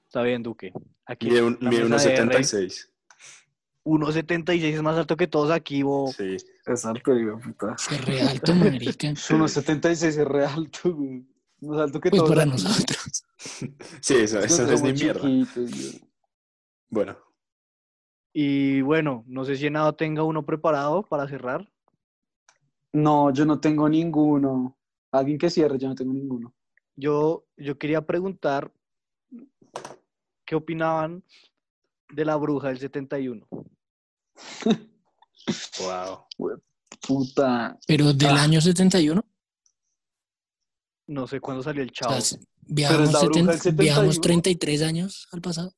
Está bien, Duque. Aquí Mide, un, mide de R, 1.76. 1.76 es más alto que todos aquí, bo. Sí. Exacto, digo, puta. Es re alto, marica. Es unos 76 es re alto, güey. Más alto que Pues todos para aquí. nosotros. Sí, eso, eso es Somos mierda. chiquitos. Bueno, Y bueno, no sé si Nado tenga uno preparado para cerrar. No, yo no tengo ninguno. Alguien que cierre, yo no tengo ninguno. Yo, yo quería preguntar qué opinaban de la bruja del 71. Wow. Puta. Pero del Ah. año 71, No sé cuándo salió el o chavo. sea, viajamos, 70 viajamos 71. 33 años al pasado.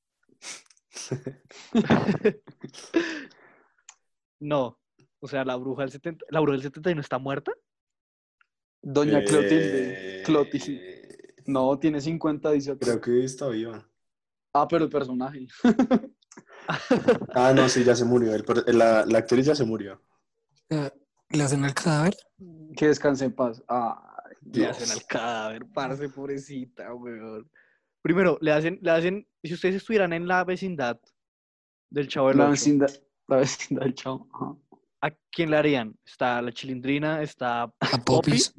No, o sea, la bruja del 70, la bruja del 71 está muerta. Doña Eh, Clotilde. Clotilde. No, tiene 50, dice. Creo que está viva. Ah, pero el personaje. Ah, no, sí, ya se murió. El la, la actriz ya se murió. Eh, ¿Le hacen al cadáver? Que descanse en paz. Ah, Le hacen al cadáver, parce, pobrecita, weón. Primero, le hacen, le hacen, si ustedes estuvieran en la vecindad del chavo del la Ocho, vecindad, la vecindad del chavo. Ajá. ¿a quién le harían? Está la chilindrina, está A Popis.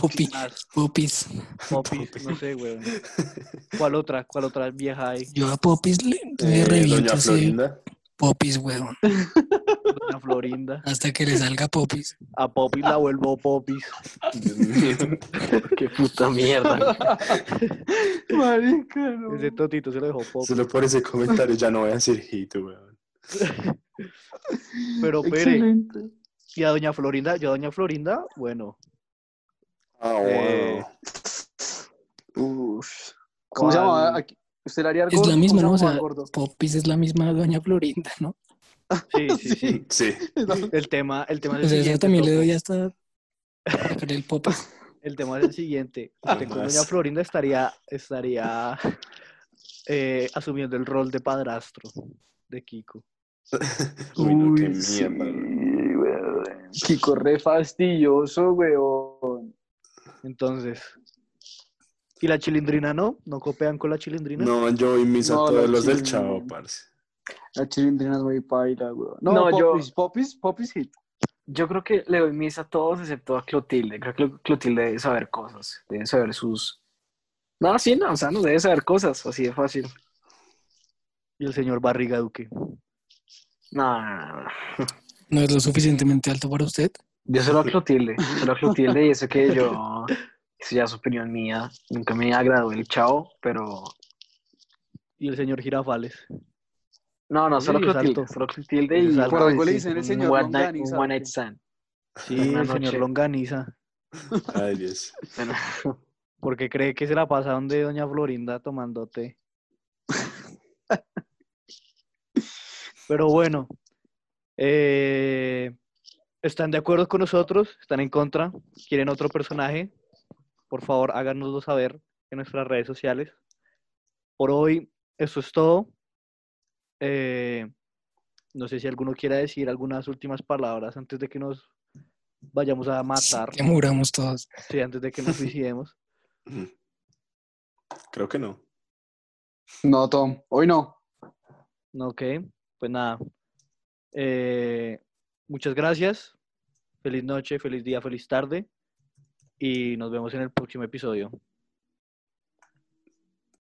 Popi, más Popis. Popis, no sé, weón. ¿Cuál otra? ¿Cuál otra vieja hay? Yo a Popis le, le Eh, reviento Florinda. Popis, weón. Doña Florinda. Hasta que le salga Popis. A Popis la vuelvo Popis. Dios mío. Qué puta mierda. Marica, no. Ese totito se lo dejó Popis. Solo por ese comentario ya no voy a decir hit, weón. Pero Pere, Excelente. y a Doña Florinda, yo a Doña Florinda, bueno. Ah, Eh, wow. ¿Cómo se ¿cuál? llama? Aquí- ¿Usted le haría al Es la misma, ¿Cómo ¿no? O se sea? Popis es la misma Doña Florinda, ¿no? Sí, sí, sí. Sí. El tema, el tema es el siguiente. también le doy hasta el Popis. El tema es el siguiente. Usted con Jamás. Doña Florinda estaría, estaría eh, asumiendo el rol de padrastro de Kiko. Uy, no, qué sí, mierda. Kiko re fastidioso, weón. Entonces. ¿Y la chilindrina no? ¿No copean con la chilindrina? No, yo y mis a No, todos los del chavo, parce. La chilindrina es muy paila, weón. No, No, yo- Popis, Popis, Popis hit. Yo creo que le doy misa a todos excepto a Clotilde. Creo que Clotilde debe saber cosas. Debe saber sus. No, sí, no, o sea, no debe saber cosas. Así de fácil. Y el señor Barriga Duque. No, no, no, no. ¿No es lo suficientemente alto para usted? Yo solo a Clotilde. Solo a Clotilde y eso que yo. Eso ya es opinión mía. Nunca me agradó el chavo, pero. Y el señor Girafales. No, no, solo Sí, Clotilde. Solo Clotilde Es y. Por algo le sí, dicen el señor one night- Longaniza, one night stand. Sí, el señor. Longaniza. Ay, Dios. Bueno, Porque cree que se la pasa donde Doña Florinda tomando té. Pero bueno, eh, ¿están de acuerdo con nosotros? ¿Están en contra? ¿Quieren otro personaje? Por favor, háganoslo saber en nuestras redes sociales. Por hoy, eso es todo. Eh, no sé si alguno quiera decir algunas últimas palabras antes de que nos vayamos a matar. Que muramos todos. Sí, antes de que nos suicidemos. Creo que no. No, Tom, hoy no. Ok, pues nada. Eh, muchas gracias. Feliz noche, feliz día, feliz tarde. Y nos vemos en el próximo episodio.